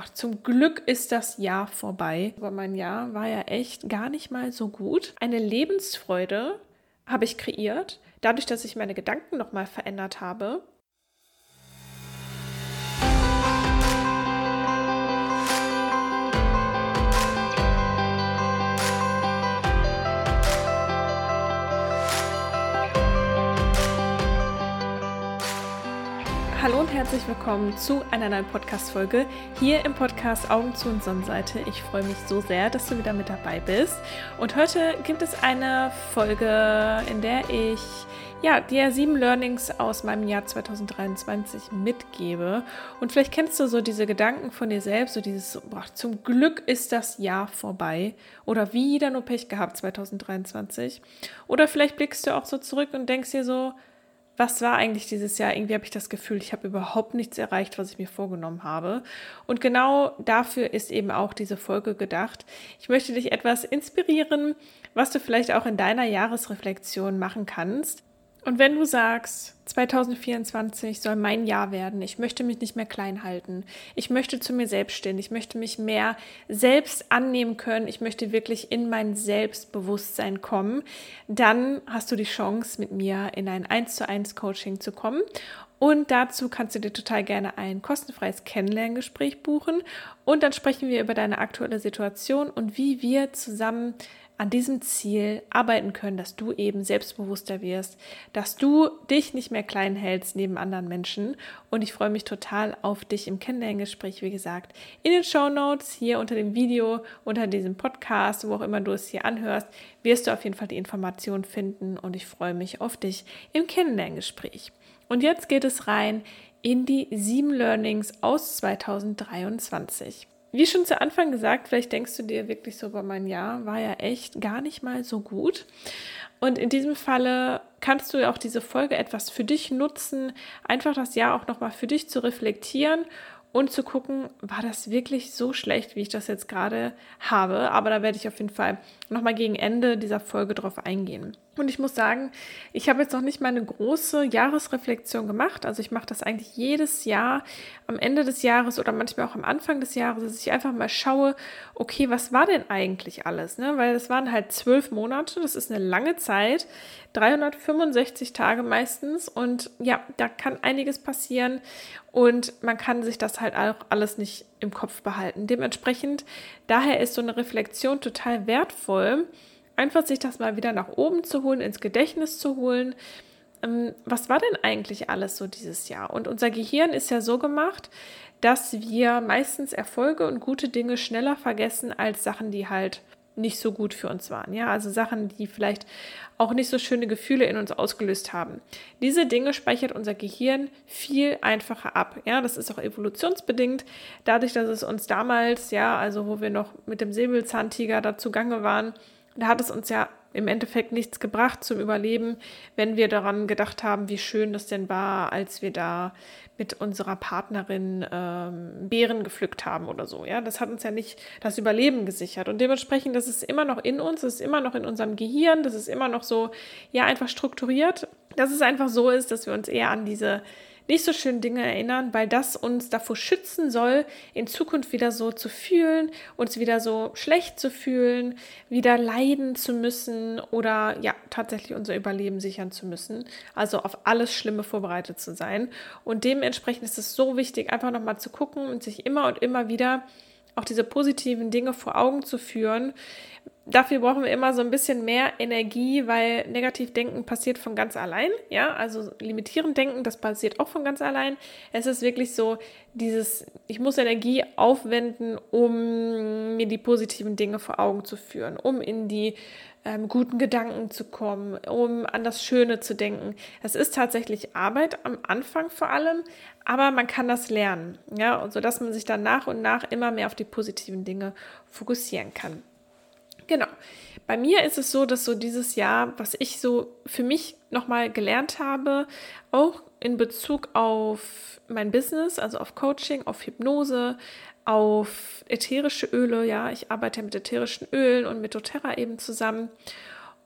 boah, zum Glück ist das Jahr vorbei. Aber mein Jahr war ja echt gar nicht mal so gut. Eine Lebensfreude habe ich kreiert, dadurch, dass ich meine Gedanken nochmal verändert habe. Herzlich willkommen zu einer neuen Podcast-Folge hier im Podcast Augen zu und Sonnenseite. Ich freue mich so sehr, dass du wieder mit dabei bist. Und heute gibt es eine Folge, in der ich ja, dir sieben Learnings aus meinem Jahr 2023 mitgebe. Und vielleicht kennst du so diese Gedanken von dir selbst, so dieses, boah, zum Glück ist das Jahr vorbei. Oder wieder nur Pech gehabt 2023. Oder vielleicht blickst du auch so zurück und denkst dir so, was war eigentlich dieses Jahr? Irgendwie habe ich das Gefühl, ich habe überhaupt nichts erreicht, was ich mir vorgenommen habe. Und genau dafür ist eben auch diese Folge gedacht. Ich möchte dich etwas inspirieren, was du vielleicht auch in deiner Jahresreflexion machen kannst. Und wenn du sagst, 2024 soll mein Jahr werden, ich möchte mich nicht mehr klein halten, ich möchte zu mir selbst stehen, ich möchte mich mehr selbst annehmen können, ich möchte wirklich in mein Selbstbewusstsein kommen, dann hast du die Chance, mit mir in ein 1 zu 1 Coaching zu kommen. Und dazu kannst du dir total gerne ein kostenfreies Kennenlerngespräch buchen. Und dann sprechen wir über deine aktuelle Situation und wie wir zusammen an diesem Ziel arbeiten können, dass du eben selbstbewusster wirst, dass du dich nicht mehr klein hältst neben anderen Menschen. Und ich freue mich total auf dich im Kennenlerngespräch, wie gesagt, in den Show Notes, hier unter dem Video, unter diesem Podcast, wo auch immer du es hier anhörst, wirst du auf jeden Fall die Informationen finden und ich freue mich auf dich im Kennenlerngespräch. Und jetzt geht es rein in die sieben Learnings aus 2023. Wie schon zu Anfang gesagt, vielleicht denkst du dir wirklich so, bei mein Jahr war ja echt gar nicht mal so gut. Und in diesem Falle kannst du auch diese Folge etwas für dich nutzen, einfach das Jahr auch nochmal für dich zu reflektieren und zu gucken, war das wirklich so schlecht, wie ich das jetzt gerade habe. Aber da werde ich auf jeden Fall nochmal gegen Ende dieser Folge drauf eingehen. Und ich muss sagen, ich habe jetzt noch nicht mal eine große Jahresreflexion gemacht. Also ich mache das eigentlich jedes Jahr am Ende des Jahres oder manchmal auch am Anfang des Jahres, dass ich einfach mal schaue, okay, was war denn eigentlich alles? Ne? Weil es waren halt zwölf Monate, das ist eine lange Zeit, 365 Tage meistens. Und ja, da kann einiges passieren und man kann sich das halt auch alles nicht im Kopf behalten. Dementsprechend, daher ist so eine Reflexion total wertvoll einfach sich das mal wieder nach oben zu holen, ins Gedächtnis zu holen. Ähm, was war denn eigentlich alles so dieses Jahr? Und unser Gehirn ist ja so gemacht, dass wir meistens Erfolge und gute Dinge schneller vergessen als Sachen, die halt nicht so gut für uns waren. Ja, also Sachen, die vielleicht auch nicht so schöne Gefühle in uns ausgelöst haben. Diese Dinge speichert unser Gehirn viel einfacher ab. Ja, das ist auch evolutionsbedingt. Dadurch, dass es uns damals, ja, also wo wir noch mit dem Säbelzahntiger dazu gange waren, da hat es uns ja im Endeffekt nichts gebracht zum Überleben, wenn wir daran gedacht haben, wie schön das denn war, als wir da mit unserer Partnerin ähm, Beeren gepflückt haben oder so. Ja, das hat uns ja nicht das Überleben gesichert. Und dementsprechend, das ist immer noch in uns, das ist immer noch in unserem Gehirn, das ist immer noch so, ja, einfach strukturiert, dass es einfach so ist, dass wir uns eher an diese nicht so schönen Dinge erinnern, weil das uns davor schützen soll, in Zukunft wieder so zu fühlen, uns wieder so schlecht zu fühlen, wieder leiden zu müssen oder ja, tatsächlich unser Überleben sichern zu müssen. Also auf alles Schlimme vorbereitet zu sein. Und dementsprechend ist es so wichtig, einfach nochmal zu gucken und sich immer und immer wieder auch diese positiven Dinge vor Augen zu führen. Dafür brauchen wir immer so ein bisschen mehr Energie, weil Negativdenken passiert von ganz allein. Ja, also limitierend denken, das passiert auch von ganz allein. Es ist wirklich so dieses, ich muss Energie aufwenden, um mir die positiven Dinge vor Augen zu führen, um in die ähm, guten Gedanken zu kommen, um an das Schöne zu denken. Es ist tatsächlich Arbeit am Anfang vor allem, aber man kann das lernen, ja, und so dass man sich dann nach und nach immer mehr auf die positiven Dinge fokussieren kann. Genau. Bei mir ist es so, dass so dieses Jahr, was ich so für mich nochmal gelernt habe, auch in Bezug auf mein Business, also auf Coaching, auf Hypnose, auf ätherische Öle. Ja, ich arbeite mit ätherischen Ölen und mit doTERRA eben zusammen.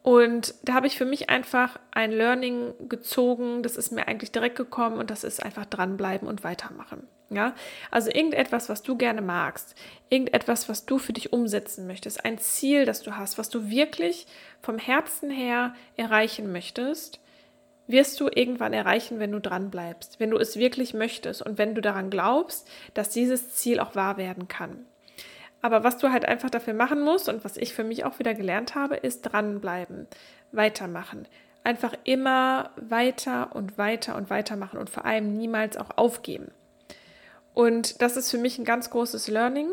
Und da habe ich für mich einfach ein Learning gezogen, das ist mir eigentlich direkt gekommen und das ist einfach dranbleiben und weitermachen. Ja, also irgendetwas, was du gerne magst, irgendetwas, was du für dich umsetzen möchtest, ein Ziel, das du hast, was du wirklich vom Herzen her erreichen möchtest, wirst du irgendwann erreichen, wenn du dran bleibst, wenn du es wirklich möchtest und wenn du daran glaubst, dass dieses Ziel auch wahr werden kann. Aber was du halt einfach dafür machen musst und was ich für mich auch wieder gelernt habe, ist dranbleiben, weitermachen. Einfach immer weiter und weiter und weitermachen und vor allem niemals auch aufgeben. Und das ist für mich ein ganz großes Learning,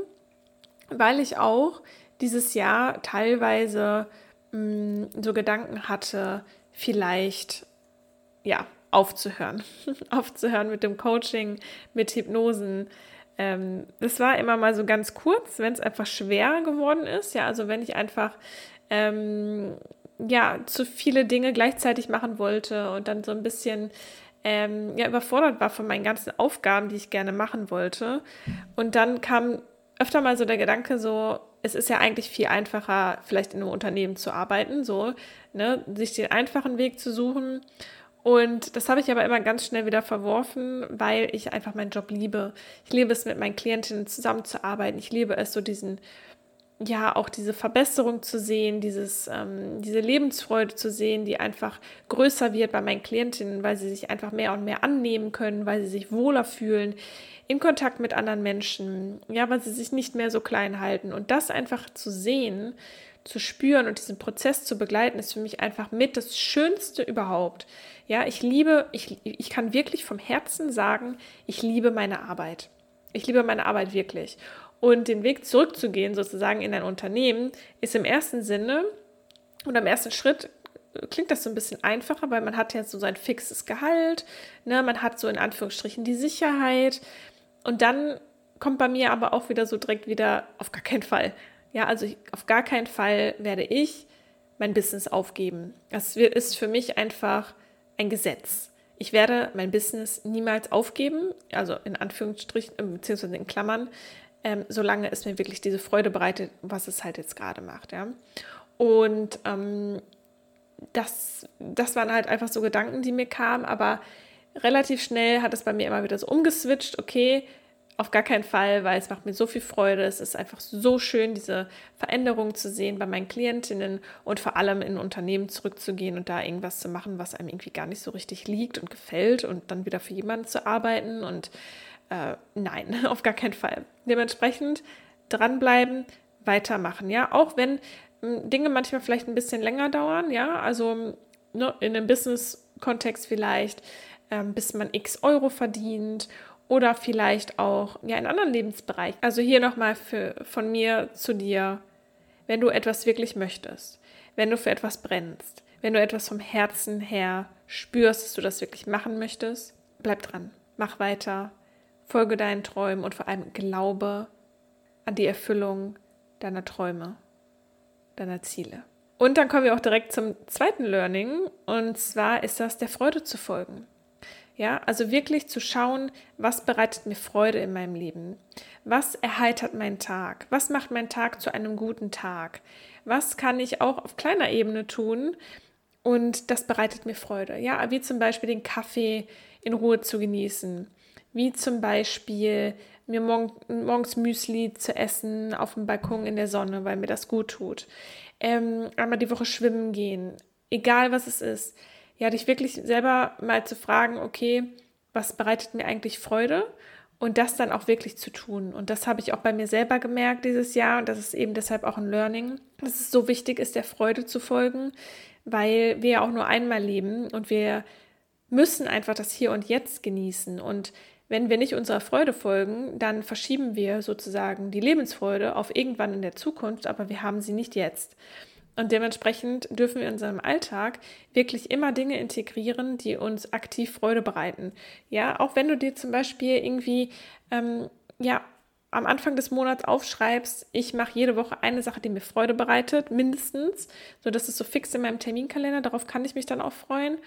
weil ich auch dieses Jahr teilweise mh, mm, so Gedanken hatte, vielleicht ja aufzuhören, aufzuhören mit dem Coaching, mit Hypnosen. Ähm, das war immer mal so ganz kurz, wenn es einfach schwer geworden ist. Ja, also wenn ich einfach ähm, ja zu viele Dinge gleichzeitig machen wollte und dann so ein bisschen ähm, ja, überfordert war von meinen ganzen Aufgaben, die ich gerne machen wollte. Und dann kam öfter mal so der Gedanke, so, es ist ja eigentlich viel einfacher, vielleicht in einem Unternehmen zu arbeiten, so, ne, sich den einfachen Weg zu suchen. Und das habe ich aber immer ganz schnell wieder verworfen, weil ich einfach meinen Job liebe. Ich liebe es, mit meinen Klientinnen zusammenzuarbeiten. Ich liebe es, so diesen ja auch diese Verbesserung zu sehen, dieses, ähm, diese Lebensfreude zu sehen, die einfach größer wird bei meinen Klientinnen, weil sie sich einfach mehr und mehr annehmen können, weil sie sich wohler fühlen in Kontakt mit anderen Menschen, ja, weil sie sich nicht mehr so klein halten. Und das einfach zu sehen, zu spüren und diesen Prozess zu begleiten, ist für mich einfach mit das Schönste überhaupt. Ja, ich liebe, ich, ich kann wirklich vom Herzen sagen, ich liebe meine Arbeit. Ich liebe meine Arbeit wirklich. Und den Weg zurückzugehen, sozusagen in ein Unternehmen, ist im ersten Sinne und am ersten Schritt klingt das so ein bisschen einfacher, weil man hat jetzt so sein fixes Gehalt, ne, man hat so in Anführungsstrichen die Sicherheit. Und dann kommt bei mir aber auch wieder so direkt wieder auf gar keinen Fall. Ja, also ich, auf gar keinen Fall werde ich mein Business aufgeben. Das ist für mich einfach ein Gesetz. Ich werde mein Business niemals aufgeben, also in Anführungsstrichen, äh, beziehungsweise in Klammern, ähm, solange es mir wirklich diese Freude bereitet, was es halt jetzt gerade macht. Ja? Und ähm, das, das waren halt einfach so Gedanken, die mir kamen, aber relativ schnell hat es bei mir immer wieder so umgeswitcht, okay, auf gar keinen Fall, weil es macht mir so viel Freude. Es ist einfach so schön, diese Veränderung zu sehen bei meinen Klientinnen und vor allem in Unternehmen zurückzugehen und da irgendwas zu machen, was einem irgendwie gar nicht so richtig liegt und gefällt und dann wieder für jemanden zu arbeiten und äh, nein, auf gar keinen Fall. Dementsprechend dranbleiben, weitermachen, ja, auch wenn hm, Dinge manchmal vielleicht ein bisschen länger dauern, ja, also ne, in einem Business-Kontext vielleicht, ähm, bis man x Euro verdient oder vielleicht auch ja in anderen Lebensbereichen. Also hier nochmal von mir zu dir, wenn du etwas wirklich möchtest, wenn du für etwas brennst, wenn du etwas vom Herzen her spürst, dass du das wirklich machen möchtest, bleib dran, mach weiter, Folge deinen Träumen und vor allem glaube an die Erfüllung deiner Träume, deiner Ziele. Und dann kommen wir auch direkt zum zweiten Learning und zwar ist das der Freude zu folgen. Ja, also wirklich zu schauen, was bereitet mir Freude in meinem Leben? Was erheitert meinen Tag? Was macht meinen Tag zu einem guten Tag? Was kann ich auch auf kleiner Ebene tun? Und das bereitet mir Freude. Ja, wie zum Beispiel den Kaffee in Ruhe zu genießen wie zum Beispiel mir morgen, morgens Müsli zu essen auf dem Balkon in der Sonne, weil mir das gut tut. Ähm, einmal die Woche schwimmen gehen, egal was es ist. Ja, dich wirklich selber mal zu fragen, okay, was bereitet mir eigentlich Freude? Und das dann auch wirklich zu tun. Und das habe ich auch bei mir selber gemerkt dieses Jahr. Und das ist eben deshalb auch ein Learning, dass es so wichtig ist, der Freude zu folgen, weil wir ja auch nur einmal leben und wir müssen einfach das Hier und Jetzt genießen. Und wenn wir nicht unserer Freude folgen, dann verschieben wir sozusagen die Lebensfreude auf irgendwann in der Zukunft, aber wir haben sie nicht jetzt. Und dementsprechend dürfen wir in unserem Alltag wirklich immer Dinge integrieren, die uns aktiv Freude bereiten. Ja, auch wenn du dir zum Beispiel irgendwie, ähm, ja, am Anfang des Monats aufschreibst, ich mache jede Woche eine Sache, die mir Freude bereitet, mindestens, so dass es so fix in meinem Terminkalender, darauf kann ich mich dann auch freuen.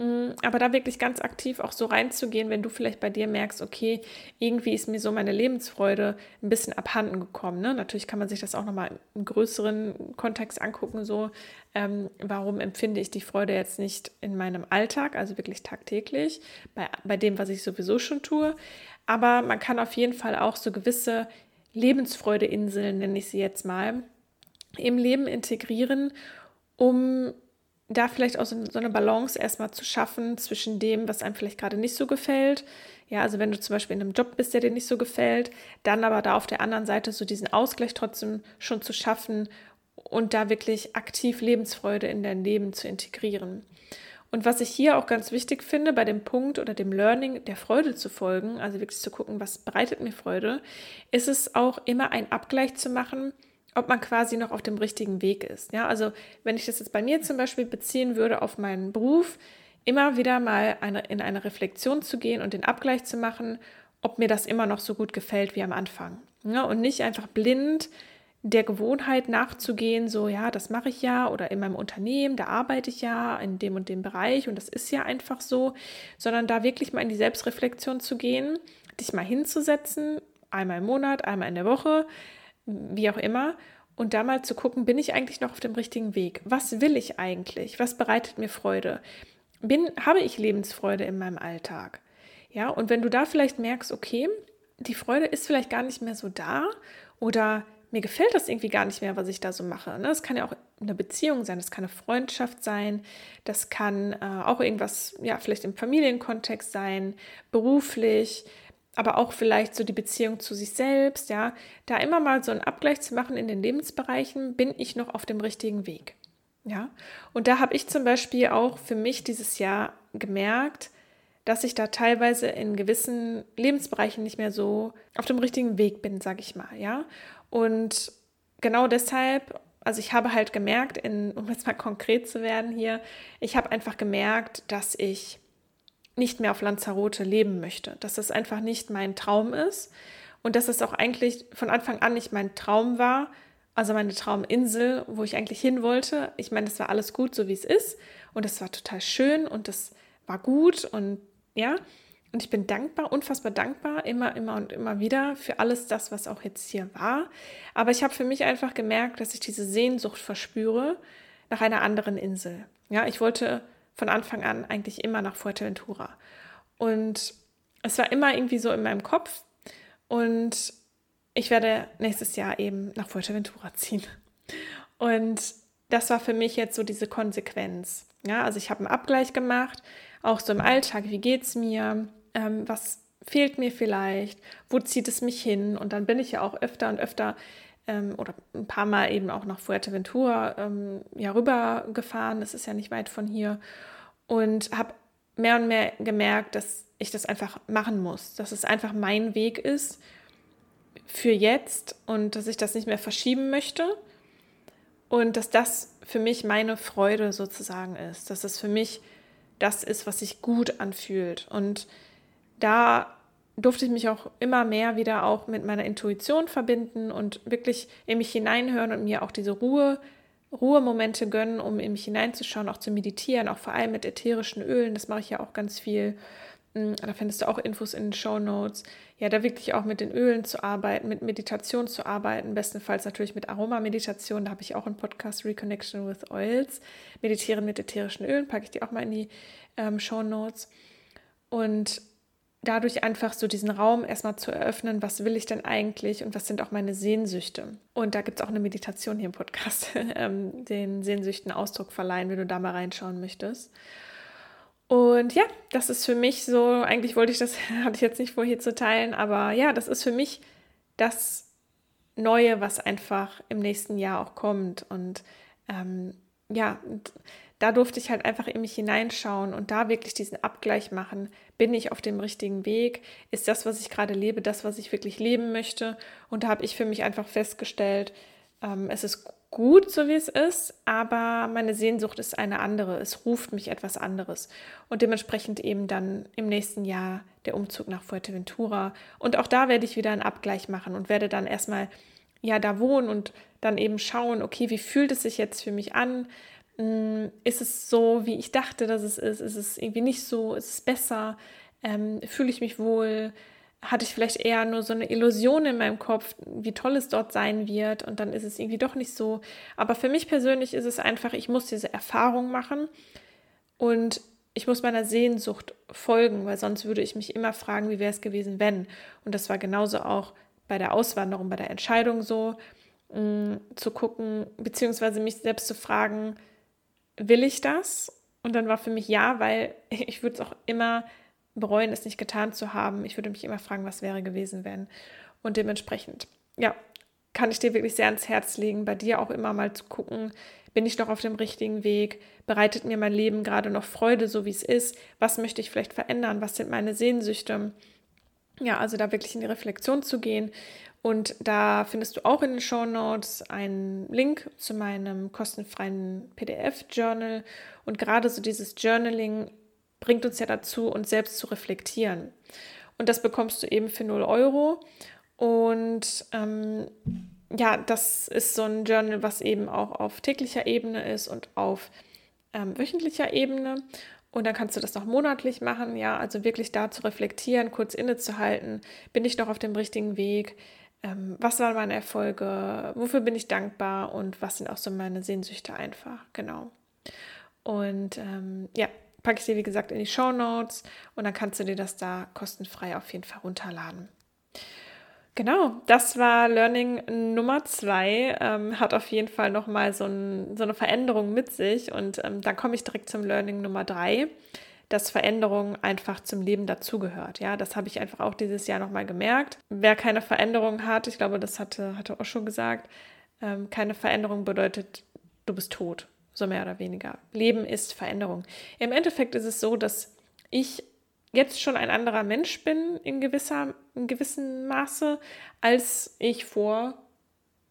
Mm, aber da wirklich ganz aktiv auch so reinzugehen, wenn du vielleicht bei dir merkst, okay, irgendwie ist mir so meine Lebensfreude ein bisschen abhanden gekommen. Ne? Natürlich kann man sich das auch nochmal im größeren Kontext angucken, so ähm, warum empfinde ich die Freude jetzt nicht in meinem Alltag, also wirklich tagtäglich, bei, bei dem, was ich sowieso schon tue. Aber man kann auf jeden Fall auch so gewisse Lebensfreudeinseln, nenne ich sie jetzt mal, im Leben integrieren, um da vielleicht auch so, eine Balance erstmal zu schaffen zwischen dem, was einem vielleicht gerade nicht so gefällt. Ja, also wenn du zum Beispiel in einem Job bist, der dir nicht so gefällt, dann aber da auf der anderen Seite so diesen Ausgleich trotzdem schon zu schaffen und da wirklich aktiv Lebensfreude in dein Leben zu integrieren. Und was ich hier auch ganz wichtig finde, bei dem Punkt oder dem Learning der Freude zu folgen, also wirklich zu gucken, was bereitet mir Freude, ist es auch immer ein Abgleich zu machen ob man quasi noch auf dem richtigen Weg ist. Ja, also wenn ich das jetzt bei mir zum Beispiel beziehen würde auf meinen Beruf, immer wieder mal eine, in eine Reflexion zu gehen und den Abgleich zu machen, ob mir das immer noch so gut gefällt wie am Anfang. Ja, und nicht einfach blind der Gewohnheit nachzugehen, so ja, das mache ich ja oder in meinem Unternehmen, da arbeite ich ja in dem und dem Bereich und das ist ja einfach so, sondern da wirklich mal in die Selbstreflexion zu gehen, dich mal hinzusetzen, einmal im Monat, einmal in der Woche, wie auch immer, und da mal zu gucken, bin ich eigentlich noch auf dem richtigen Weg? Was will ich eigentlich? Was bereitet mir Freude? Bin, habe ich Lebensfreude in meinem Alltag? Ja, und wenn du da vielleicht merkst, okay, die Freude ist vielleicht gar nicht mehr so da oder mir gefällt das irgendwie gar nicht mehr, was ich da so mache. Ne? Das kann ja auch eine Beziehung sein, das kann eine Freundschaft sein, das kann äh, auch irgendwas, ja, vielleicht im Familienkontext sein, beruflich, aber auch vielleicht so die Beziehung zu sich selbst, ja, da immer mal so einen Abgleich zu machen in den Lebensbereichen, bin ich noch auf dem richtigen Weg, ja. Und da habe ich zum Beispiel auch für mich dieses Jahr gemerkt, dass ich da teilweise in gewissen Lebensbereichen nicht mehr so auf dem richtigen Weg bin, sage ich mal, ja. Und genau deshalb, also ich habe halt gemerkt, in, um jetzt mal konkret zu werden hier, ich habe einfach gemerkt, dass ich nicht mehr auf Lanzarote leben möchte, dass das einfach nicht mein Traum ist und dass es auch eigentlich von Anfang an nicht mein Traum war, also meine Trauminsel, wo ich eigentlich hin wollte. Ich meine, das war alles gut, so wie es ist und es war total schön und es war gut und ja, und ich bin dankbar, unfassbar dankbar, immer, immer und immer wieder für alles das, was auch jetzt hier war. Aber ich habe für mich einfach gemerkt, dass ich diese Sehnsucht verspüre nach einer anderen Insel. Ja, ich wollte von Anfang an eigentlich immer nach Fuerteventura. Und es war immer irgendwie so in meinem Kopf. Und ich werde nächstes Jahr eben nach Fuerteventura ziehen. Und das war für mich jetzt so diese Konsequenz. Ja, also ich habe einen Abgleich gemacht, auch so im Alltag, wie geht es mir, ähm, was fehlt mir vielleicht, wo zieht es mich hin? Und dann bin ich ja auch öfter und öfter ähm, oder ein paar Mal eben auch nach Fuerteventura ähm, ja rübergefahren. Das ist ja nicht weit von hier und habe mehr und mehr gemerkt, dass ich das einfach machen muss, dass es einfach mein Weg ist für jetzt und dass ich das nicht mehr verschieben möchte und dass das für mich meine Freude sozusagen ist, dass es für mich das ist, was sich gut anfühlt. Und da durfte ich mich auch immer mehr wieder auch mit meiner Intuition verbinden und wirklich in mich hineinhören und mir auch diese Ruhe Ruhemomente gönnen, um in mich hineinzuschauen, auch zu meditieren, auch vor allem mit ätherischen Ölen. Das mache ich ja auch ganz viel. Mm, da findest du auch Infos in den Show Notes. Ja, da wirklich auch mit den Ölen zu arbeiten, mit Meditation zu arbeiten, bestenfalls natürlich mit Aromameditation. Da habe ich auch einen Podcast Reconnection with Oils. Meditieren mit ätherischen Ölen, packe ich dir auch mal in die ähm, Show Notes. Und dadurch einfach so diesen Raum erstmal zu eröffnen, was will ich denn eigentlich und was sind auch meine Sehnsüchte. Und da gibt es auch eine Meditation hier im Podcast, ähm, den Sehnsüchten Ausdruck verleihen, wenn du da mal reinschauen möchtest. Und ja, das ist für mich so, eigentlich wollte ich das, hatte ich jetzt nicht vor hier zu teilen, aber ja, das ist für mich das Neue, was einfach im nächsten Jahr auch kommt. Und ähm, ja, da durfte ich halt einfach in mich hineinschauen und da wirklich diesen Abgleich machen. Bin ich auf dem richtigen Weg? Ist das, was ich gerade lebe, das, was ich wirklich leben möchte? Und da habe ich für mich einfach festgestellt, ähm, es ist gut, so wie es ist, aber meine Sehnsucht ist eine andere. Es ruft mich etwas anderes. Und dementsprechend eben dann im nächsten Jahr der Umzug nach Fuerteventura. Und auch da werde ich wieder einen Abgleich machen und werde dann erstmal ja da wohnen und dann eben schauen, okay, wie fühlt es sich jetzt für mich an? Mm, ist es so, wie ich dachte, dass es ist? Ist es irgendwie nicht so? Ist es besser? Ähm, Fühle ich mich wohl? Hatte ich vielleicht eher nur so eine Illusion in meinem Kopf, wie toll es dort sein wird und dann ist es irgendwie doch nicht so. Aber für mich persönlich ist es einfach, ich muss diese Erfahrung machen und ich muss meiner Sehnsucht folgen, weil sonst würde ich mich immer fragen, wie wäre es gewesen, wenn. Und das war genauso auch bei der Auswanderung, bei der Entscheidung so, mh, mm, zu gucken, beziehungsweise mich selbst zu fragen, will ich das? Und dann war für mich ja, weil ich würde es auch immer bereuen, es nicht getan zu haben. Ich würde mich immer fragen, was wäre gewesen, wenn. Und dementsprechend, ja, kann ich dir wirklich sehr ans Herz legen, bei dir auch immer mal zu gucken, bin ich noch auf dem richtigen Weg? Bereitet mir mein Leben gerade noch Freude, so wie es ist? Was möchte ich vielleicht verändern? Was sind meine Sehnsüchte? Ja, also da wirklich in die Reflexion zu gehen. Und da findest du auch in den Show Notes einen Link zu meinem kostenfreien PDF-Journal. Und gerade so dieses Journaling bringt uns ja dazu, uns selbst zu reflektieren. Und das bekommst du eben für 0 Euro. Und ähm, ja, das ist so ein Journal, was eben auch auf täglicher Ebene ist und auf ähm, wöchentlicher Ebene. Und dann kannst du das noch monatlich machen, ja, also wirklich da zu reflektieren, kurz innezuhalten, bin ich noch auf dem richtigen Weg, ähm, was waren meine Erfolge, wofür bin ich dankbar und was sind auch so meine Sehnsüchte einfach, genau. Und ähm, ja, packe ich dir wie gesagt in die Show Notes und dann kannst du dir das da kostenfrei auf jeden Fall runterladen. Genau, das war Learning Nummer zwei. Ähm, hat auf jeden Fall nochmal so, ein, so eine Veränderung mit sich. Und ähm, dann komme ich direkt zum Learning Nummer drei, dass Veränderung einfach zum Leben dazugehört. Ja, das habe ich einfach auch dieses Jahr nochmal gemerkt. Wer keine Veränderung hat, ich glaube, das hatte, hatte schon gesagt, ähm, keine Veränderung bedeutet, du bist tot, so mehr oder weniger. Leben ist Veränderung. Im Endeffekt ist es so, dass ich jetzt schon ein anderer Mensch bin in, gewisser, in gewissem Maße, als ich vor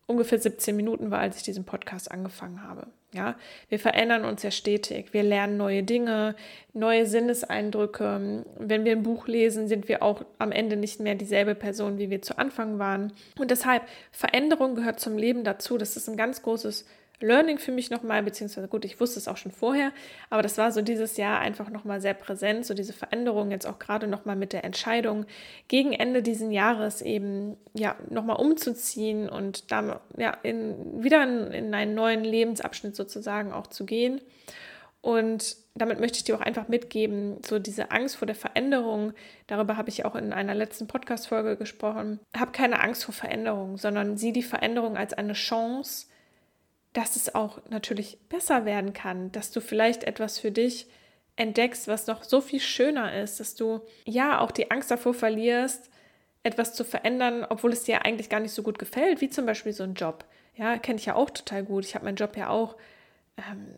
ungefähr 17 Minuten war, als ich diesen Podcast angefangen habe. Ja, wir verändern uns ja stetig. Wir lernen neue Dinge, neue Sinneseindrücke. Wenn wir ein Buch lesen, sind wir auch am Ende nicht mehr dieselbe Person, wie wir zu Anfang waren. Und deshalb, Veränderung gehört zum Leben dazu. Das ist ein ganz großes Learning für mich nochmal, beziehungsweise gut, ich wusste es auch schon vorher, aber das war so dieses Jahr einfach nochmal sehr präsent, so diese Veränderung jetzt auch gerade nochmal mit der Entscheidung, gegen Ende diesen Jahres eben ja nochmal umzuziehen und da ja in, wieder in, in einen neuen Lebensabschnitt sozusagen auch zu gehen. Und damit möchte ich dir auch einfach mitgeben, so diese Angst vor der Veränderung, darüber habe ich auch in einer letzten Podcast-Folge gesprochen. Hab keine Angst vor Veränderung, sondern sieh die Veränderung als eine Chance, dass es auch natürlich besser werden kann, dass du vielleicht etwas für dich entdeckst, was noch so viel schöner ist, dass du ja auch die Angst davor verlierst, etwas zu verändern, obwohl es dir eigentlich gar nicht so gut gefällt, wie zum Beispiel so ein Job. Ja, kenne ich ja auch total gut. Ich habe meinen Job ja auch ähm,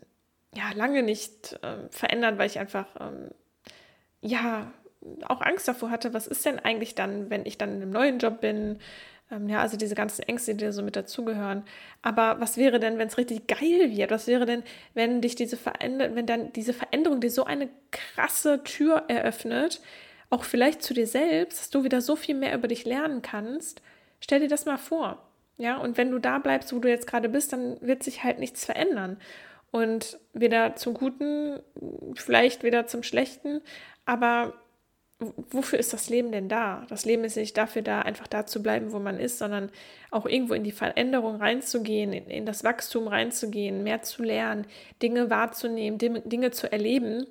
ja, lange nicht ähm, verändert, weil ich einfach ähm, ja auch Angst davor hatte, was ist denn eigentlich dann, wenn ich dann in einem neuen Job bin? Ähm, ja, also diese ganzen Ängste, die da so mit dazugehören. Aber was wäre denn, wenn es richtig geil wird? Was wäre denn, wenn dich diese Veränderung, wenn dann diese Veränderung dir so eine krasse Tür eröffnet, auch vielleicht zu dir selbst, dass du wieder so viel mehr über dich lernen kannst? Stell dir das mal vor. Ja, und wenn du da bleibst, wo du jetzt gerade bist, dann wird sich halt nichts verändern. Und weder zum Guten, vielleicht weder zum Schlechten, aber wofür ist das Leben denn da? Das Leben ist nicht dafür da, einfach da zu bleiben, wo man ist, sondern auch irgendwo in die Veränderung reinzugehen, in, in das Wachstum reinzugehen, mehr zu lernen, Dinge wahrzunehmen, Dinge zu erleben.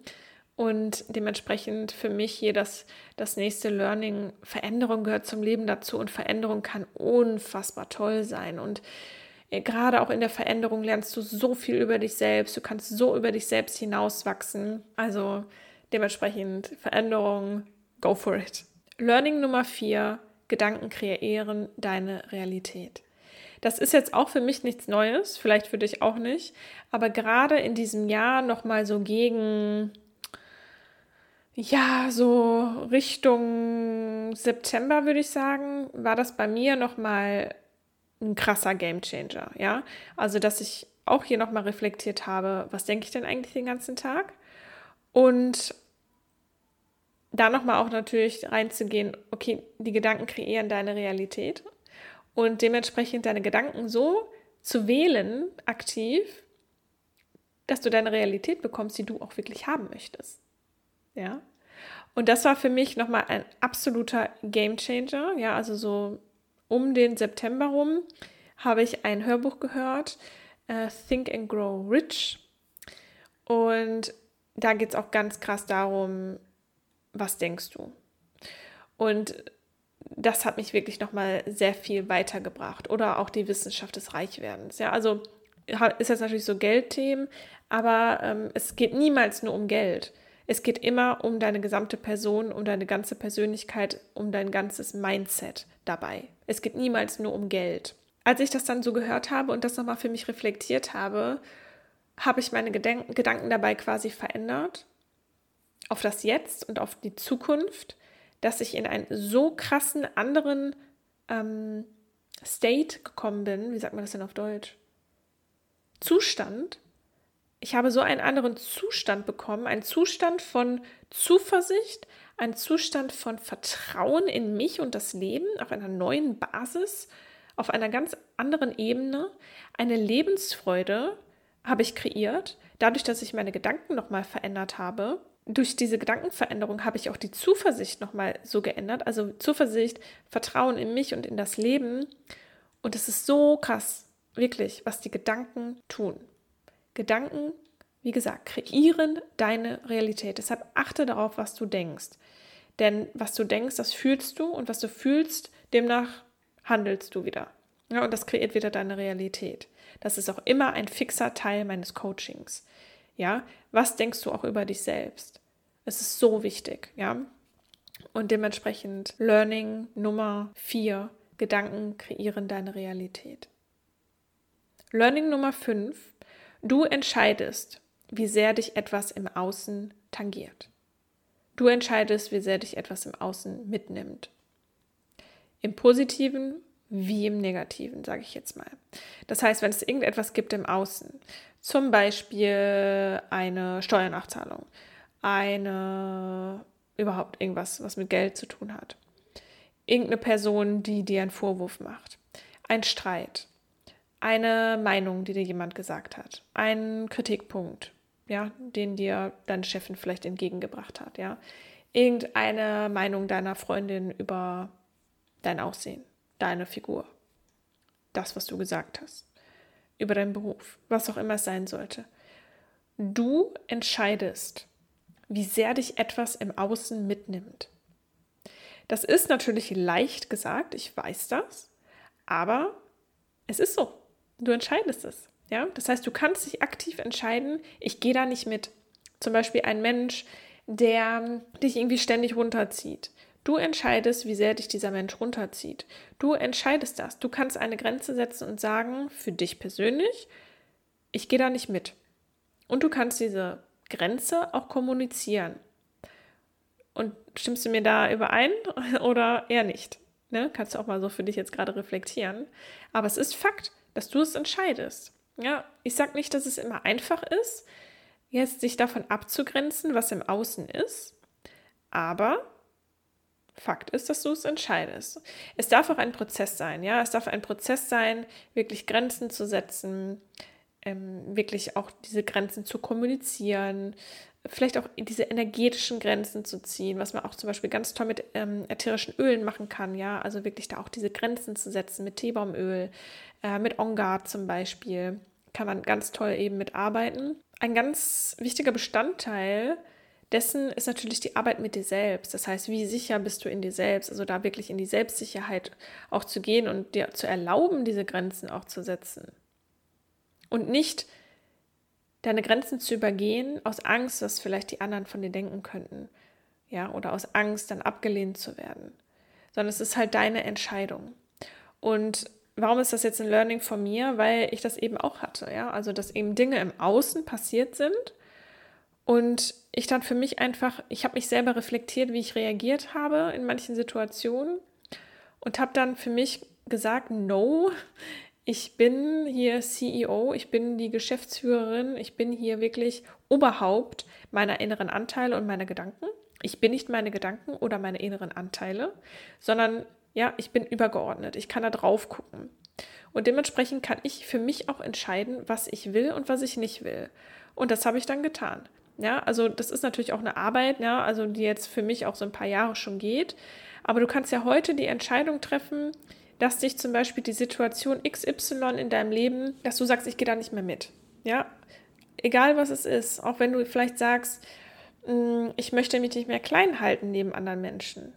Und dementsprechend für mich hier das, das nächste Learning, Veränderung gehört zum Leben dazu und Veränderung kann unfassbar toll sein. Und äh, gerade auch in der Veränderung lernst du so viel über dich selbst, du kannst so über dich selbst hinauswachsen. Also dementsprechend Veränderung Go for it. Learning Nummer vier, Gedanken kreieren deine Realität. Das ist jetzt auch für mich nichts Neues, vielleicht für dich auch nicht, aber gerade in diesem Jahr nochmal so gegen, ja, so Richtung September würde ich sagen, war das bei mir nochmal ein krasser Gamechanger, ja. Also, dass ich auch hier nochmal reflektiert habe, was denke ich denn eigentlich den ganzen Tag? Und da nochmal auch natürlich reinzugehen, okay, die Gedanken kreieren deine Realität und dementsprechend deine Gedanken so zu wählen, aktiv, dass du deine Realität bekommst, die du auch wirklich haben möchtest. Ja. Und das war für mich nochmal ein absoluter Game Changer. Ja, also so um den September rum habe ich ein Hörbuch gehört, uh, Think and Grow Rich. Und da geht es auch ganz krass darum, was denkst du? Und das hat mich wirklich nochmal sehr viel weitergebracht. Oder auch die Wissenschaft des Reichwerdens. Ja, also ist jetzt natürlich so Geldthemen, aber ähm, es geht niemals nur um Geld. Es geht immer um deine gesamte Person, um deine ganze Persönlichkeit, um dein ganzes Mindset dabei. Es geht niemals nur um Geld. Als ich das dann so gehört habe und das nochmal für mich reflektiert habe, habe ich meine Gedenk Gedanken dabei quasi verändert auf das Jetzt und auf die Zukunft, dass ich in einen so krassen anderen ähm, State gekommen bin. Wie sagt man das denn auf Deutsch? Zustand. Ich habe so einen anderen Zustand bekommen, einen Zustand von Zuversicht, einen Zustand von Vertrauen in mich und das Leben auf einer neuen Basis, auf einer ganz anderen Ebene, eine Lebensfreude, habe ich kreiert, dadurch, dass ich meine Gedanken nochmal verändert habe. Durch diese Gedankenveränderung habe ich auch die Zuversicht nochmal so geändert. Also Zuversicht, Vertrauen in mich und in das Leben. Und es ist so krass, wirklich, was die Gedanken tun. Gedanken, wie gesagt, kreieren deine Realität. Deshalb achte darauf, was du denkst. Denn was du denkst, das fühlst du und was du fühlst, demnach handelst du wieder. Ja, und das kreiert wieder deine Realität. Das ist auch immer ein fixer Teil meines Coachings. Ja, was denkst du auch über dich selbst? Es ist so wichtig, ja. Und dementsprechend Learning Nummer vier: Gedanken kreieren deine Realität. Learning Nummer fünf: Du entscheidest, wie sehr dich etwas im Außen tangiert. Du entscheidest, wie sehr dich etwas im Außen mitnimmt. Im Positiven wie im Negativen, sage ich jetzt mal. Das heißt, wenn es irgendetwas gibt im Außen, zum Beispiel eine Steuernachzahlung, eine überhaupt irgendwas, was mit Geld zu tun hat, irgendeine Person, die dir einen Vorwurf macht, ein Streit, eine Meinung, die dir jemand gesagt hat, ein Kritikpunkt, ja, den dir deine Chefin vielleicht entgegengebracht hat, ja, irgendeine Meinung deiner Freundin über dein Aussehen deine Figur. Das, was du gesagt hast. Über deinen Beruf. Was auch immer es sein sollte. Du entscheidest, wie sehr dich etwas im Außen mitnimmt. Das ist natürlich leicht gesagt, ich weiß das, aber es ist so. Du entscheidest es. Ja? Das heißt, du kannst dich aktiv entscheiden, ich gehe da nicht mit. Zum Beispiel ein Mensch, der dich irgendwie ständig runterzieht, Du entscheidest, wie sehr dich dieser Mensch runterzieht. Du entscheidest das. Du kannst eine Grenze setzen und sagen, für dich persönlich, ich gehe da nicht mit. Und du kannst diese Grenze auch kommunizieren. Und stimmst du mir da überein oder eher nicht? Ne? Kannst du auch mal so für dich jetzt gerade reflektieren. Aber es ist Fakt, dass du es entscheidest. Ja, ich sage nicht, dass es immer einfach ist, jetzt sich davon abzugrenzen, was im Außen ist. Aber Fakt ist, dass du es entscheidest. Es darf auch ein Prozess sein, ja. Es darf ein Prozess sein, wirklich Grenzen zu setzen, ähm, wirklich auch diese Grenzen zu kommunizieren, vielleicht auch diese energetischen Grenzen zu ziehen, was man auch zum Beispiel ganz toll mit ähm, ätherischen Ölen machen kann, ja. Also wirklich da auch diese Grenzen zu setzen mit Teebaumöl, äh, mit Ongard zum Beispiel, kann man ganz toll eben mitarbeiten. Ein ganz wichtiger Bestandteil dessen ist natürlich die Arbeit mit dir selbst. Das heißt, wie sicher bist du in dir selbst? Also da wirklich in die Selbstsicherheit auch zu gehen und dir zu erlauben, diese Grenzen auch zu setzen. Und nicht deine Grenzen zu übergehen aus Angst, was vielleicht die anderen von dir denken könnten. Ja, oder aus Angst, dann abgelehnt zu werden. Sondern es ist halt deine Entscheidung. Und warum ist das jetzt ein Learning von mir? Weil ich das eben auch hatte, ja. Also, dass eben Dinge im Außen passiert sind und ich dann für mich einfach, ich habe mich selber reflektiert, wie ich reagiert habe in manchen Situationen und habe dann für mich gesagt, no, ich bin hier CEO, ich bin die Geschäftsführerin, ich bin hier wirklich Oberhaupt meiner inneren Anteile und meiner Gedanken. Ich bin nicht meine Gedanken oder meine inneren Anteile, sondern ja, ich bin übergeordnet. Ich kann da drauf gucken. Und dementsprechend kann ich für mich auch entscheiden, was ich will und was ich nicht will. Und das habe ich dann getan. Ja, also das ist natürlich auch eine Arbeit, ja, also die jetzt für mich auch so ein paar Jahre schon geht. Aber du kannst ja heute die Entscheidung treffen, dass dich zum Beispiel die Situation XY in deinem Leben, dass du sagst, ich gehe da nicht mehr mit. Ja, egal was es ist, auch wenn du vielleicht sagst, mm, ich möchte mich nicht mehr klein halten neben anderen Menschen,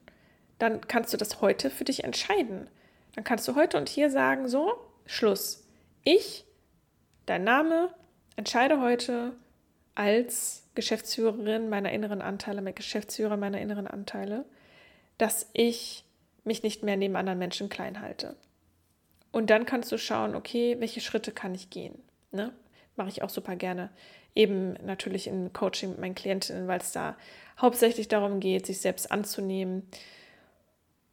dann kannst du das heute für dich entscheiden. Dann kannst du heute und hier sagen, so, Schluss. Ich, dein Name, entscheide heute als Geschäftsführerin meiner inneren Anteile, mein Geschäftsführer meiner inneren Anteile, dass ich mich nicht mehr neben anderen Menschen klein halte. Und dann kannst du schauen, okay, welche Schritte kann ich gehen? Ne? Mache ich auch super gerne. Eben natürlich im Coaching mit meinen Klientinnen, weil es da hauptsächlich darum geht, sich selbst anzunehmen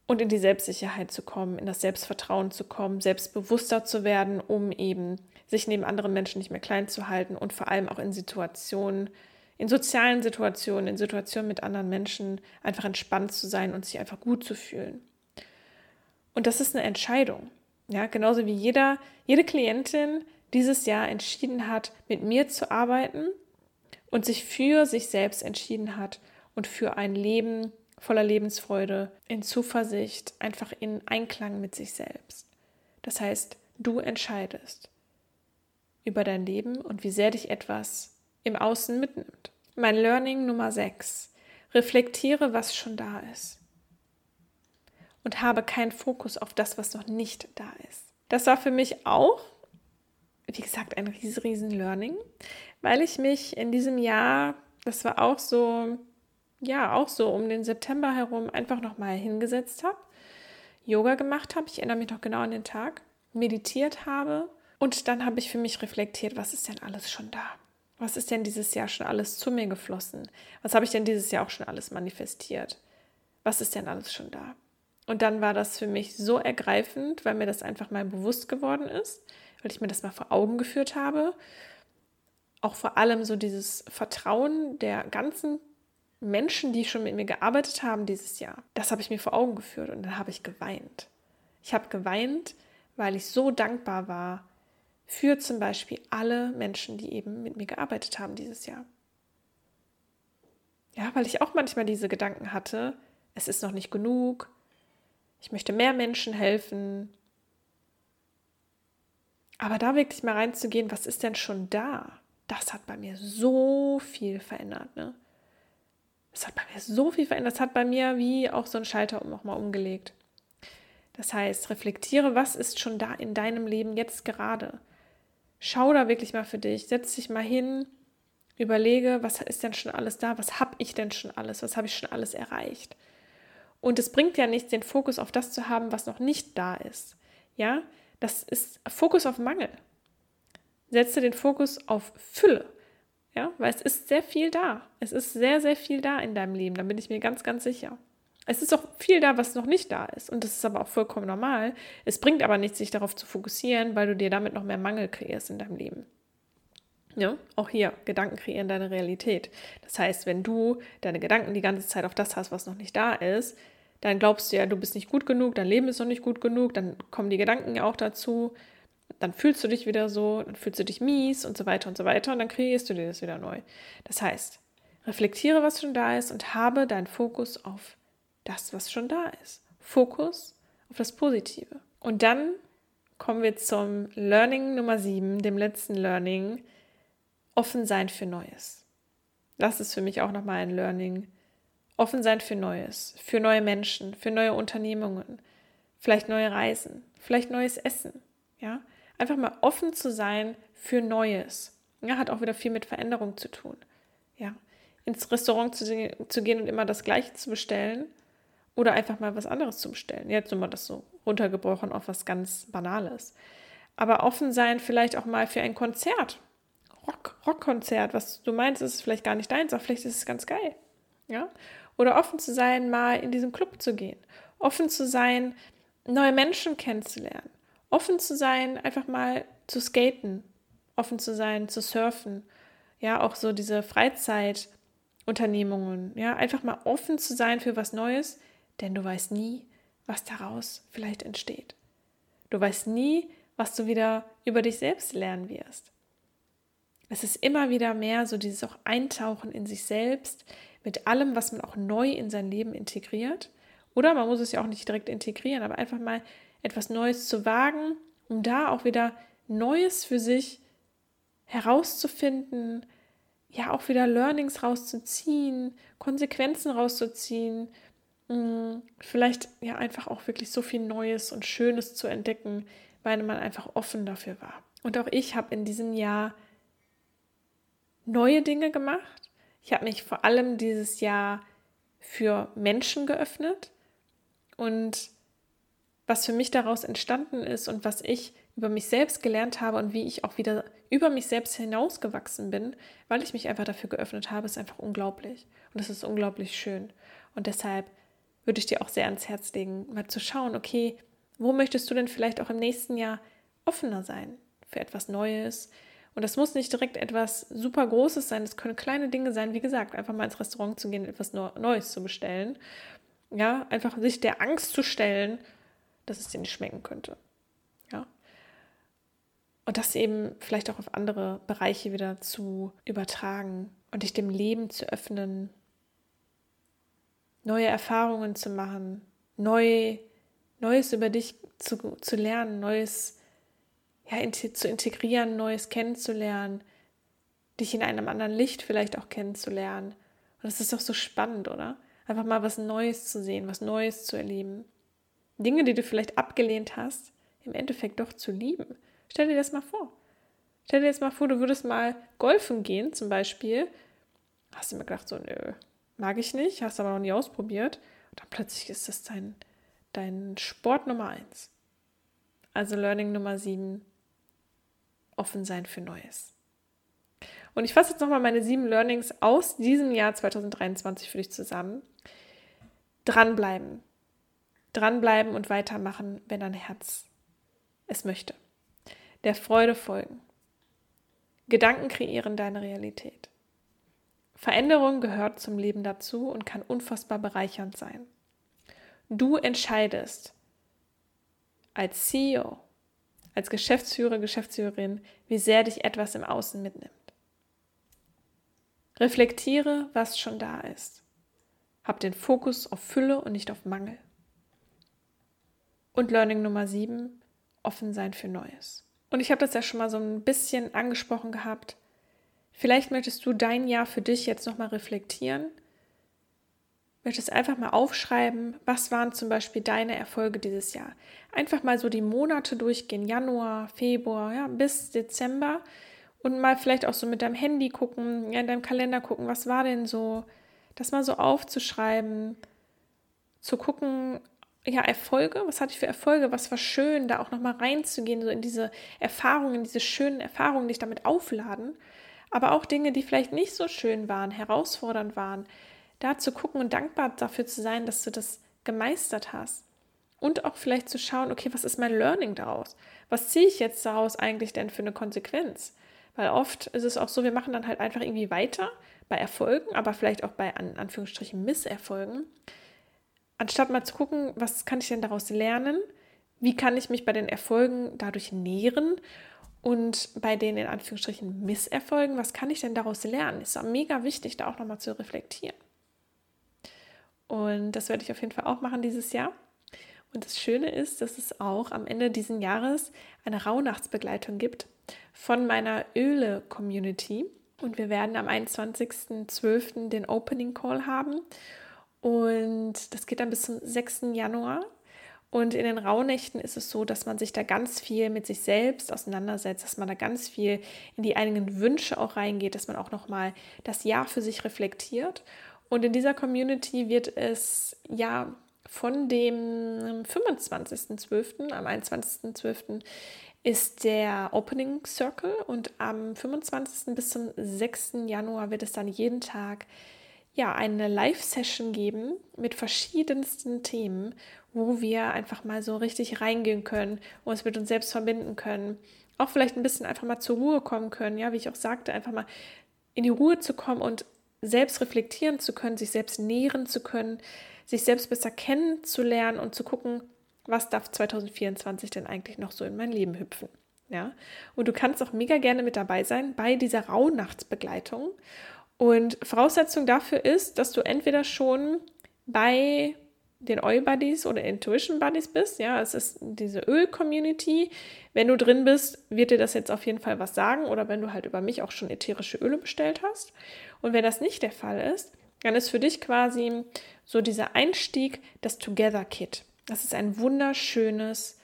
und in die Selbstsicherheit zu kommen, in das Selbstvertrauen zu kommen, selbstbewusster zu werden, um eben sich neben anderen Menschen nicht mehr klein zu halten und vor allem auch in Situationen, in sozialen Situationen, in Situationen mit anderen Menschen einfach entspannt zu sein und sich einfach gut zu fühlen. Und das ist eine Entscheidung. Ja, genauso wie jeder, jede Klientin dieses Jahr entschieden hat, mit mir zu arbeiten und sich für sich selbst entschieden hat und für ein Leben voller Lebensfreude, in Zuversicht, einfach in Einklang mit sich selbst. Das heißt, du entscheidest über dein Leben und wie sehr dich etwas im Außen mitnimmt. Mein Learning Nummer 6. Reflektiere, was schon da ist. Und habe keinen Fokus auf das, was noch nicht da ist. Das war für mich auch, wie gesagt, ein riesen, riesen Learning, weil ich mich in diesem Jahr, das war auch so, ja, auch so um den September herum einfach nochmal hingesetzt habe, Yoga gemacht habe, ich erinnere mich noch genau an den Tag, meditiert habe und dann habe ich für mich reflektiert, was ist denn alles schon da? Was ist denn dieses Jahr schon alles zu mir geflossen? Was habe ich denn dieses Jahr auch schon alles manifestiert? Was ist denn alles schon da? Und dann war das für mich so ergreifend, weil mir das einfach mal bewusst geworden ist, weil ich mir das mal vor Augen geführt habe. Auch vor allem so dieses Vertrauen der ganzen Menschen, die schon mit mir gearbeitet haben dieses Jahr. Das habe ich mir vor Augen geführt und dann habe ich geweint. Ich habe geweint, weil ich so dankbar war für zum Beispiel alle Menschen, die eben mit mir gearbeitet haben dieses Jahr. Ja, weil ich auch manchmal diese Gedanken hatte, es ist noch nicht genug, ich möchte mehr Menschen helfen. Aber da wirklich mal reinzugehen, was ist denn schon da? Das hat bei mir so viel verändert. Ne? Das hat bei mir so viel verändert. Das hat bei mir wie auch so ein Schalter nochmal umgelegt. Das heißt, reflektiere, was ist schon da in deinem Leben jetzt gerade? Schau da wirklich mal für dich, setz dich mal hin, überlege, was ist denn schon alles da, was habe ich denn schon alles, was habe ich schon alles erreicht. Und es bringt ja nichts, den Fokus auf das zu haben, was noch nicht da ist. Ja, das ist Fokus auf Mangel. Setze den Fokus auf Fülle. Ja, weil es ist sehr viel da. Es ist sehr, sehr viel da in deinem Leben, da bin ich mir ganz, ganz sicher. Es ist auch viel da, was noch nicht da ist. Und das ist aber auch vollkommen normal. Es bringt aber nichts, sich darauf zu fokussieren, weil du dir damit noch mehr Mangel kreierst in deinem Leben. Ja, auch hier, Gedanken kreieren deine Realität. Das heißt, wenn du deine Gedanken die ganze Zeit auf das hast, was noch nicht da ist, dann glaubst du ja, du bist nicht gut genug, dein Leben ist noch nicht gut genug, dann kommen die Gedanken ja auch dazu, dann fühlst du dich wieder so, dann fühlst du dich mies und so weiter und so weiter und dann kreierst du dir das wieder neu. Das heißt, reflektiere, was schon da ist und habe deinen Fokus auf das, was schon da ist. Fokus auf das Positive. Und dann kommen wir zum Learning Nummer 7, dem letzten Learning, offen sein für Neues. Das ist für mich auch nochmal ein Learning. Offen sein für Neues, für neue Menschen, für neue Unternehmungen, vielleicht neue Reisen, vielleicht neues Essen. Ja, einfach mal offen zu sein für Neues. Ja, hat auch wieder viel mit Veränderung zu tun. Ja, ins Restaurant zu, zu gehen und immer das Gleiche zu bestellen oder einfach mal was anderes zu bestellen. Jetzt nur mal das so runtergebrochen auf was ganz Banales. Aber offen sein vielleicht auch mal für ein Konzert. Rock, Rockkonzert, was du meinst, ist vielleicht gar nicht deins, aber vielleicht ist es ganz geil. Ja? Oder offen zu sein, mal in diesen Club zu gehen. Offen zu sein, neue Menschen kennenzulernen. Offen zu sein, einfach mal zu skaten. Offen zu sein, zu surfen. Ja, auch so diese Freizeitunternehmungen. Ja, einfach mal offen zu sein für was Neues denn du weißt nie, was daraus vielleicht entsteht. Du weißt nie, was du wieder über dich selbst lernen wirst. Es ist immer wieder mehr so dieses auch Eintauchen in sich selbst mit allem, was man auch neu in sein Leben integriert. Oder man muss es ja auch nicht direkt integrieren, aber einfach mal etwas Neues zu wagen, um da auch wieder Neues für sich herauszufinden, ja auch wieder Learnings rauszuziehen, Konsequenzen rauszuziehen, mm, vielleicht ja einfach auch wirklich so viel Neues und Schönes zu entdecken, weil man einfach offen dafür war. Und auch ich habe in diesem Jahr neue Dinge gemacht. Ich habe mich vor allem dieses Jahr für Menschen geöffnet und was für mich daraus entstanden ist und was ich über mich selbst gelernt habe und wie ich auch wieder über mich selbst hinausgewachsen bin, weil ich mich einfach dafür geöffnet habe, ist einfach unglaublich. Und es ist unglaublich schön. Und deshalb würde ich dir auch sehr ans Herz legen, mal zu schauen, okay, wo möchtest du denn vielleicht auch im nächsten Jahr offener sein für etwas Neues? Und das muss nicht direkt etwas super Großes sein, es können kleine Dinge sein, wie gesagt, einfach mal ins Restaurant zu gehen, etwas Neues zu bestellen. Ja, einfach sich der Angst zu stellen, dass es dir nicht schmecken könnte. Ja. Und das eben vielleicht auch auf andere Bereiche wieder zu übertragen und dich dem Leben zu öffnen, neue Erfahrungen zu machen, neu, Neues über dich zu, zu lernen, Neues ja, in, zu integrieren, Neues kennenzulernen, dich in einem anderen Licht vielleicht auch kennenzulernen. Und das ist doch so spannend, oder? Einfach mal was Neues zu sehen, was Neues zu erleben. Dinge, die du vielleicht abgelehnt hast, im Endeffekt doch zu lieben. Stell dir das mal vor. Stell dir jetzt mal vor, du würdest mal golfen gehen, zum Beispiel. Hast du mir gedacht, so, nö, mag ich nicht, hast aber noch nie ausprobiert. Und dann plötzlich ist das dein, dein Sport Nummer eins. Also Learning Nummer sieben, offen sein für Neues. Und ich fasse jetzt nochmal meine sieben Learnings aus diesem Jahr 2023 für dich zusammen. Dranbleiben. Dranbleiben und weitermachen, wenn dein Herz es möchte. Der Freude folgen. Gedanken kreieren deine Realität. Veränderung gehört zum Leben dazu und kann unfassbar bereichernd sein. Du entscheidest als CEO, als Geschäftsführer, Geschäftsführerin, wie sehr dich etwas im Außen mitnimmt. Reflektiere, was schon da ist. Hab den Fokus auf Fülle und nicht auf Mangel. Und Learning Nummer 7, offen sein für Neues. Und ich habe das ja schon mal so ein bisschen angesprochen gehabt. Vielleicht möchtest du dein Jahr für dich jetzt nochmal reflektieren. Möchtest einfach mal aufschreiben, was waren zum Beispiel deine Erfolge dieses Jahr. Einfach mal so die Monate durchgehen, Januar, Februar, ja, bis Dezember. Und mal vielleicht auch so mit deinem Handy gucken, ja, in deinem Kalender gucken, was war denn so, das mal so aufzuschreiben, zu gucken, ja, Erfolge, was hatte ich für Erfolge, was war schön, da auch nochmal reinzugehen, so in diese Erfahrungen, diese schönen Erfahrungen, dich damit aufladen, aber auch Dinge, die vielleicht nicht so schön waren, herausfordernd waren, da zu gucken und dankbar dafür zu sein, dass du das gemeistert hast. Und auch vielleicht zu schauen, okay, was ist mein Learning daraus? Was ziehe ich jetzt daraus eigentlich denn für eine Konsequenz? Weil oft ist es auch so, wir machen dann halt einfach irgendwie weiter bei Erfolgen, aber vielleicht auch bei an Anführungsstrichen Misserfolgen anstatt mal zu gucken, was kann ich denn daraus lernen, wie kann ich mich bei den Erfolgen dadurch nähren und bei den in Anführungsstrichen Misserfolgen, was kann ich denn daraus lernen? Ist mega wichtig, da auch nochmal zu reflektieren. Und das werde ich auf jeden Fall auch machen dieses Jahr. Und das Schöne ist, dass es auch am Ende dieses Jahres eine Rauhnachtsbegleitung gibt von meiner Öle-Community. Und wir werden am 21.12. den Opening Call haben. Und das geht dann bis zum 6. Januar. Und in den Rauhnächten ist es so, dass man sich da ganz viel mit sich selbst auseinandersetzt, dass man da ganz viel in die eigenen Wünsche auch reingeht, dass man auch nochmal das Jahr für sich reflektiert. Und in dieser Community wird es ja von dem 25.12., am 21.12. ist der Opening Circle und am 25. bis zum 6. Januar wird es dann jeden Tag ja, eine Live-Session geben mit verschiedensten Themen, wo wir einfach mal so richtig reingehen können, uns mit uns selbst verbinden können. Auch vielleicht ein bisschen einfach mal zur Ruhe kommen können, ja, wie ich auch sagte, einfach mal in die Ruhe zu kommen und selbst reflektieren zu können, sich selbst nähren zu können, sich selbst besser kennenzulernen und zu gucken, was darf 2024 denn eigentlich noch so in mein Leben hüpfen. Ja, und du kannst auch mega gerne mit dabei sein bei dieser Rauhnachtsbegleitung. Und Voraussetzung dafür ist, dass du entweder schon bei den Oil Buddies oder Intuition Buddies bist. Ja, es ist diese Öl-Community. Wenn du drin bist, wird dir das jetzt auf jeden Fall was sagen oder wenn du halt über mich auch schon ätherische Öle bestellt hast. Und wenn das nicht der Fall ist, dann ist für dich quasi so dieser Einstieg das Together Kit. Das ist ein wunderschönes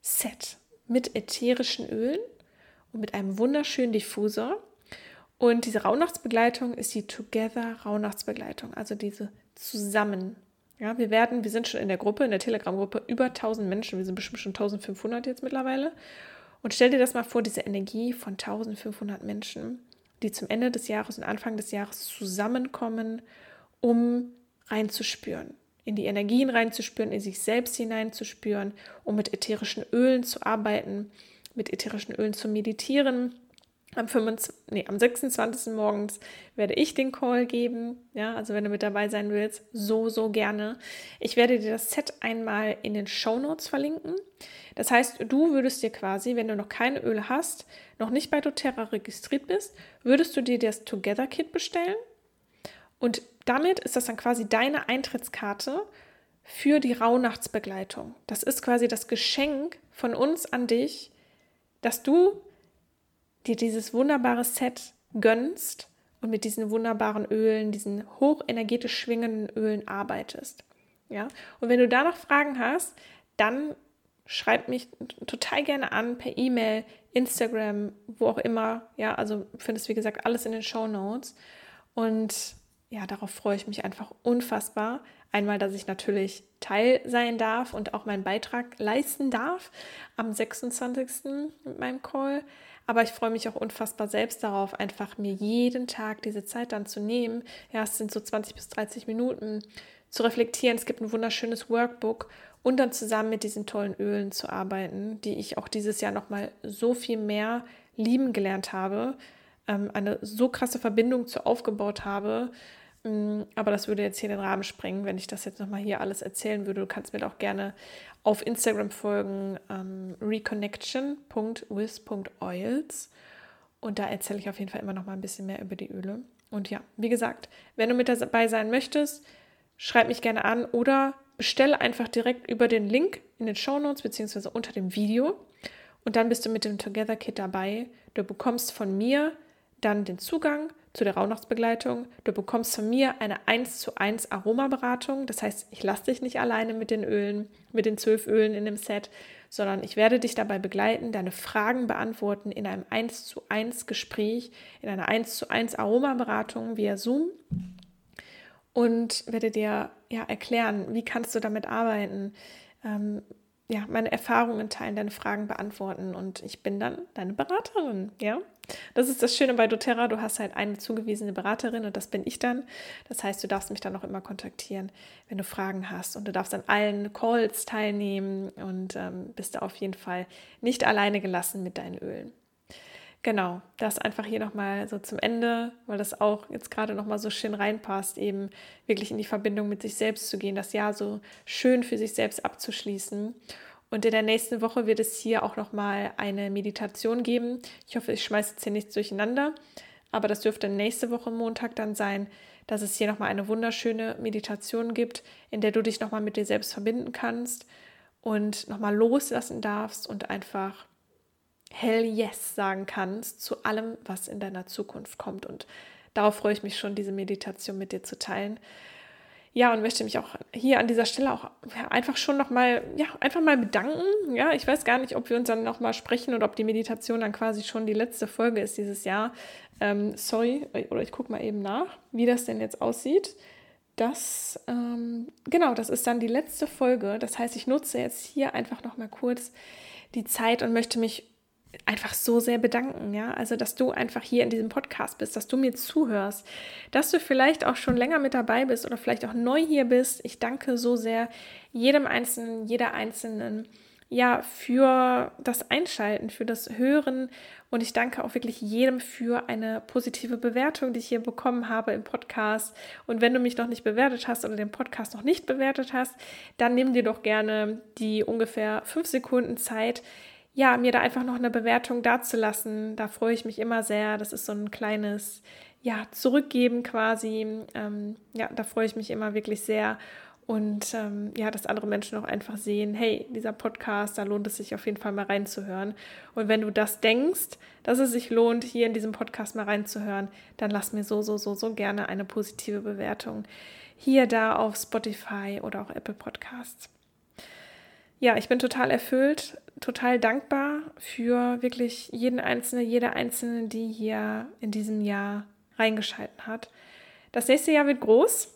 Set mit ätherischen Ölen und mit einem wunderschönen Diffusor. Und diese Rauhnachtsbegleitung ist die Together Rauhnachtsbegleitung, also diese zusammen ja, wir werden, wir sind schon in der Gruppe, in der Telegram-Gruppe, über 1000 Menschen. Wir sind bestimmt schon 1500 jetzt mittlerweile. Und stell dir das mal vor, diese Energie von 1500 Menschen, die zum Ende des Jahres und Anfang des Jahres zusammenkommen, um reinzuspüren, in die Energien reinzuspüren, in sich selbst hineinzuspüren, um mit ätherischen Ölen zu arbeiten, mit ätherischen Ölen zu meditieren, am, 25, nee, am 26. morgens werde ich den Call geben. Ja, also wenn du mit dabei sein willst, so, so gerne. Ich werde dir das Set einmal in den Show Notes verlinken. Das heißt, du würdest dir quasi, wenn du noch keine Öle hast, noch nicht bei doTERRA registriert bist, würdest du dir das Together Kit bestellen. Und damit ist das dann quasi deine Eintrittskarte für die Rauhnachtsbegleitung. Das ist quasi das Geschenk von uns an dich, dass du dir dieses wunderbare Set gönnst und mit diesen wunderbaren Ölen, diesen hochenergetisch schwingenden Ölen arbeitest. Ja? Und wenn du da noch Fragen hast, dann schreib mich total gerne an per E-Mail, Instagram, wo auch immer. Ja, also findest wie gesagt alles in den Show Notes. Und ja, darauf freue ich mich einfach unfassbar. Einmal, dass ich natürlich Teil sein darf und auch meinen Beitrag leisten darf am 26. mit meinem Call. Aber ich freue mich auch unfassbar selbst darauf, einfach mir jeden Tag diese Zeit dann zu nehmen. Ja, es sind so 20 bis 30 Minuten zu reflektieren. Es gibt ein wunderschönes Workbook und dann zusammen mit diesen tollen Ölen zu arbeiten, die ich auch dieses Jahr nochmal so viel mehr lieben gelernt habe, ähm, eine so krasse Verbindung zu aufgebaut habe. Mm, aber das würde jetzt hier den Rahmen sprengen, wenn ich das jetzt nochmal hier alles erzählen würde. Du kannst mir doch gerne auf Instagram folgen, ähm, reconnection.with.oils. Und da erzähle ich auf jeden Fall immer noch mal ein bisschen mehr über die Öle. Und ja, wie gesagt, wenn du mit dabei sein möchtest, schreib mich gerne an oder bestelle einfach direkt über den Link in den Show Notes beziehungsweise unter dem Video. Und dann bist du mit dem Together Kit dabei. Du bekommst von mir dann den Zugang zu der Rauhnachtsbegleitung. Du bekommst von mir eine 1 zu 1 Aromaberatung. Das heißt, ich lasse dich nicht alleine mit den Ölen, mit den zwölf Ölen in dem Set, sondern ich werde dich dabei begleiten, deine Fragen beantworten in einem 1 zu 1 Gespräch, in einer 1 zu 1 Aromaberatung via Zoom und werde dir ja erklären, wie kannst du damit arbeiten, ähm, ja, meine Erfahrungen teilen, deine Fragen beantworten und ich bin dann deine Beraterin, ja. Das ist das Schöne bei doTERRA, du hast halt eine zugewiesene Beraterin und das bin ich dann. Das heißt, du darfst mich dann auch immer kontaktieren, wenn du Fragen hast und du darfst an allen Calls teilnehmen und ähm, bist da auf jeden Fall nicht alleine gelassen mit deinen Ölen. Genau, das einfach hier nochmal so zum Ende, weil das auch jetzt gerade nochmal so schön reinpasst, eben wirklich in die Verbindung mit sich selbst zu gehen, das Jahr so schön für sich selbst abzuschließen und in der nächsten Woche wird es hier auch nochmal eine Meditation geben. Ich hoffe, ich schmeiße jetzt hier nichts durcheinander, aber das dürfte nächste Woche Montag dann sein, dass es hier nochmal eine wunderschöne Meditation gibt, in der du dich nochmal mit dir selbst verbinden kannst und nochmal loslassen darfst und einfach Hell Yes sagen kannst zu allem, was in deiner Zukunft kommt. Und darauf freue ich mich schon, diese Meditation mit dir zu teilen. Ja, und möchte mich auch hier an dieser Stelle auch einfach schon nochmal, ja, einfach mal bedanken. Ja, ich weiß gar nicht, ob wir uns dann nochmal sprechen oder ob die Meditation dann quasi schon die letzte Folge ist dieses Jahr. Ähm, sorry, oder ich gucke mal eben nach, wie das denn jetzt aussieht. Das, ähm, genau, das ist dann die letzte Folge. Das heißt, ich nutze jetzt hier einfach nochmal kurz die Zeit und möchte mich einfach so sehr bedanken, ja. Also, dass du einfach hier in diesem Podcast bist, dass du mir zuhörst, dass du vielleicht auch schon länger mit dabei bist oder vielleicht auch neu hier bist. Ich danke so sehr jedem Einzelnen, jeder Einzelnen, ja, für das Einschalten, für das Hören. Und ich danke auch wirklich jedem für eine positive Bewertung, die ich hier bekommen habe im Podcast. Und wenn du mich noch nicht bewertet hast oder den Podcast noch nicht bewertet hast, dann nimm dir doch gerne die ungefähr fünf Sekunden Zeit, ja, mir da einfach noch eine Bewertung dazulassen. Da freue ich mich immer sehr. Das ist so ein kleines, ja, Zurückgeben quasi. Ähm, ja, da freue ich mich immer wirklich sehr und ähm, ja, dass andere Menschen auch einfach sehen, hey, dieser Podcast, da lohnt es sich auf jeden Fall mal reinzuhören. Und wenn du das denkst, dass es sich lohnt, hier in diesem Podcast mal reinzuhören, dann lass mir so, so, so, so gerne eine positive Bewertung hier, da auf Spotify oder auch Apple Podcasts. Ja, ich bin total erfüllt, total dankbar für wirklich jeden Einzelnen, jede Einzelne, die hier in diesem Jahr reingeschalten hat. Das nächste Jahr wird groß.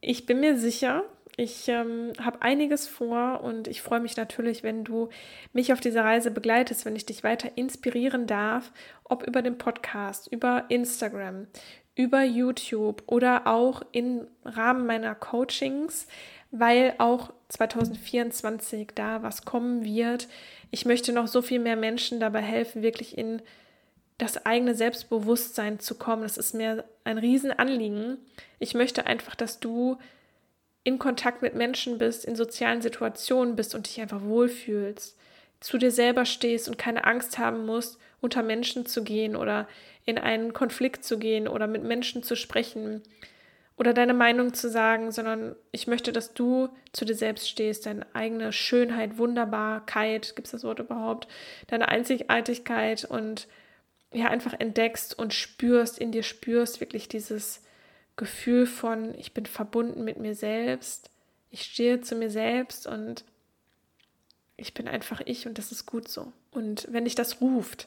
Ich bin mir sicher, ich ähm, habe einiges vor und ich freue mich natürlich, wenn du mich auf dieser Reise begleitest, wenn ich dich weiter inspirieren darf, ob über den Podcast, über Instagram, über YouTube oder auch im Rahmen meiner Coachings, weil auch 2024 da was kommen wird. Ich möchte noch so viel mehr Menschen dabei helfen, wirklich in das eigene Selbstbewusstsein zu kommen. Das ist mir ein Riesenanliegen. Ich möchte einfach, dass du in Kontakt mit Menschen bist, in sozialen Situationen bist und dich einfach wohlfühlst, zu dir selber stehst und keine Angst haben musst, unter Menschen zu gehen oder in einen Konflikt zu gehen oder mit Menschen zu sprechen oder deine Meinung zu sagen, sondern ich möchte, dass du zu dir selbst stehst, deine eigene Schönheit, Wunderbarkeit, gibt es das Wort überhaupt, deine Einzigartigkeit und ja einfach entdeckst und spürst, in dir spürst wirklich dieses Gefühl von, ich bin verbunden mit mir selbst, ich stehe zu mir selbst und ich bin einfach ich und das ist gut so. Und wenn dich das ruft,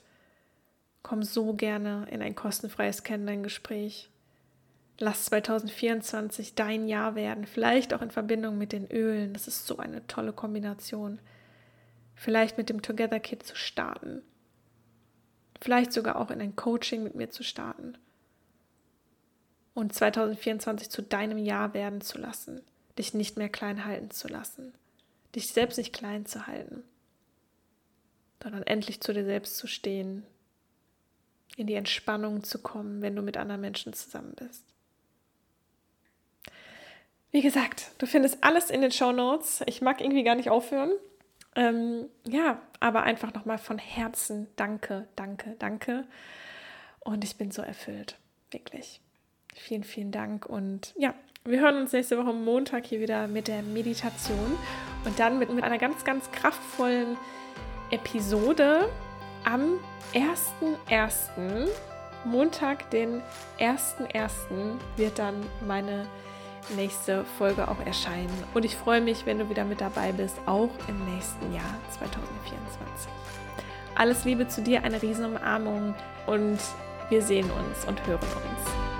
komm so gerne in ein kostenfreies Kennenlerngespräch. Lass 2024 dein Jahr werden, vielleicht auch in Verbindung mit den Ölen. Das ist so eine tolle Kombination. Vielleicht mit dem Together Kit zu starten. Vielleicht sogar auch in ein Coaching mit mir zu starten. Und 2024 zu deinem Jahr werden zu lassen, dich nicht mehr klein halten zu lassen, dich selbst nicht klein zu halten, sondern endlich zu dir selbst zu stehen, in die Entspannung zu kommen, wenn du mit anderen Menschen zusammen bist. Wie gesagt, du findest alles in den Show Notes. Ich mag irgendwie gar nicht aufhören. Ähm, ja, aber einfach nochmal von Herzen danke, danke, danke. Und ich bin so erfüllt, wirklich. Vielen, vielen Dank. Und ja, wir hören uns nächste Woche Montag hier wieder mit der Meditation und dann mit, mit einer ganz, ganz kraftvollen Episode am 1.1. Montag, den 1.1. wird dann meine nächste Folge auch erscheinen. Und ich freue mich, wenn du wieder mit dabei bist, auch im nächsten Jahr 2024. Alles Liebe zu dir, eine Riesenumarmung und wir sehen uns und hören uns.